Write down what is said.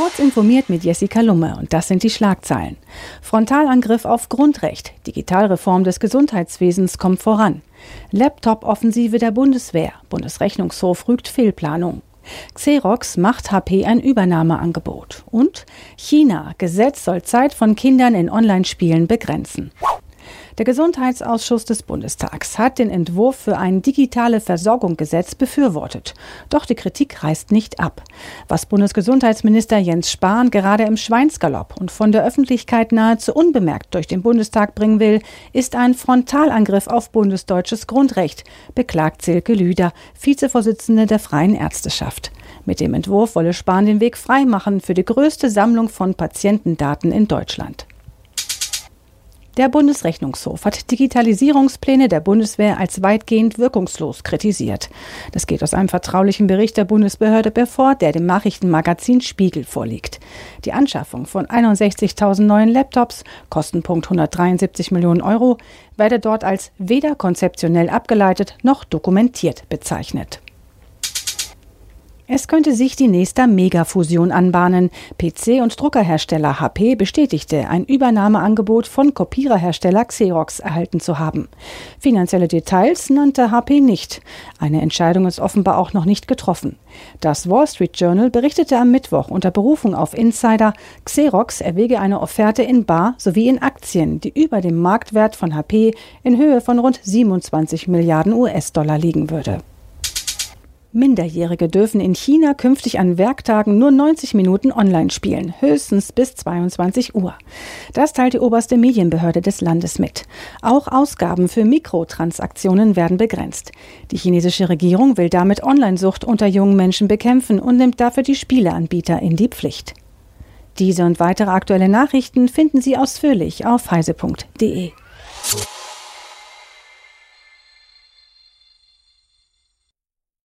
Kurz informiert mit Jessica Lumme und das sind die Schlagzeilen. Frontalangriff auf Grundrecht. Digitalreform des Gesundheitswesens kommt voran. Laptop-Offensive der Bundeswehr. Bundesrechnungshof rügt Fehlplanung. Xerox macht HP ein Übernahmeangebot. Und China. Gesetz soll Zeit von Kindern in Online-Spielen begrenzen. Der Gesundheitsausschuss des Bundestags hat den Entwurf für ein digitale Versorgungsgesetz befürwortet. Doch die Kritik reißt nicht ab. Was Bundesgesundheitsminister Jens Spahn gerade im Schweinsgalopp und von der Öffentlichkeit nahezu unbemerkt durch den Bundestag bringen will, ist ein Frontalangriff auf bundesdeutsches Grundrecht, beklagt Silke Lüder, Vizevorsitzende der Freien Ärzteschaft. Mit dem Entwurf wolle Spahn den Weg freimachen für die größte Sammlung von Patientendaten in Deutschland. Der Bundesrechnungshof hat Digitalisierungspläne der Bundeswehr als weitgehend wirkungslos kritisiert. Das geht aus einem vertraulichen Bericht der Bundesbehörde hervor, der dem Nachrichtenmagazin Spiegel vorliegt. Die Anschaffung von 61.000 neuen Laptops, Kostenpunkt 173 Millionen Euro, werde dort als weder konzeptionell abgeleitet noch dokumentiert bezeichnet. Es könnte sich die nächste Megafusion anbahnen. PC- und Druckerhersteller HP bestätigte, ein Übernahmeangebot von Kopiererhersteller Xerox erhalten zu haben. Finanzielle Details nannte HP nicht. Eine Entscheidung ist offenbar auch noch nicht getroffen. Das Wall Street Journal berichtete am Mittwoch unter Berufung auf Insider, Xerox erwäge eine Offerte in Bar sowie in Aktien, die über dem Marktwert von HP in Höhe von rund 27 Milliarden US-Dollar liegen würde. Minderjährige dürfen in China künftig an Werktagen nur 90 Minuten online spielen, höchstens bis 22 Uhr. Das teilt die oberste Medienbehörde des Landes mit. Auch Ausgaben für Mikrotransaktionen werden begrenzt. Die chinesische Regierung will damit Onlinesucht unter jungen Menschen bekämpfen und nimmt dafür die Spieleanbieter in die Pflicht. Diese und weitere aktuelle Nachrichten finden Sie ausführlich auf heise.de.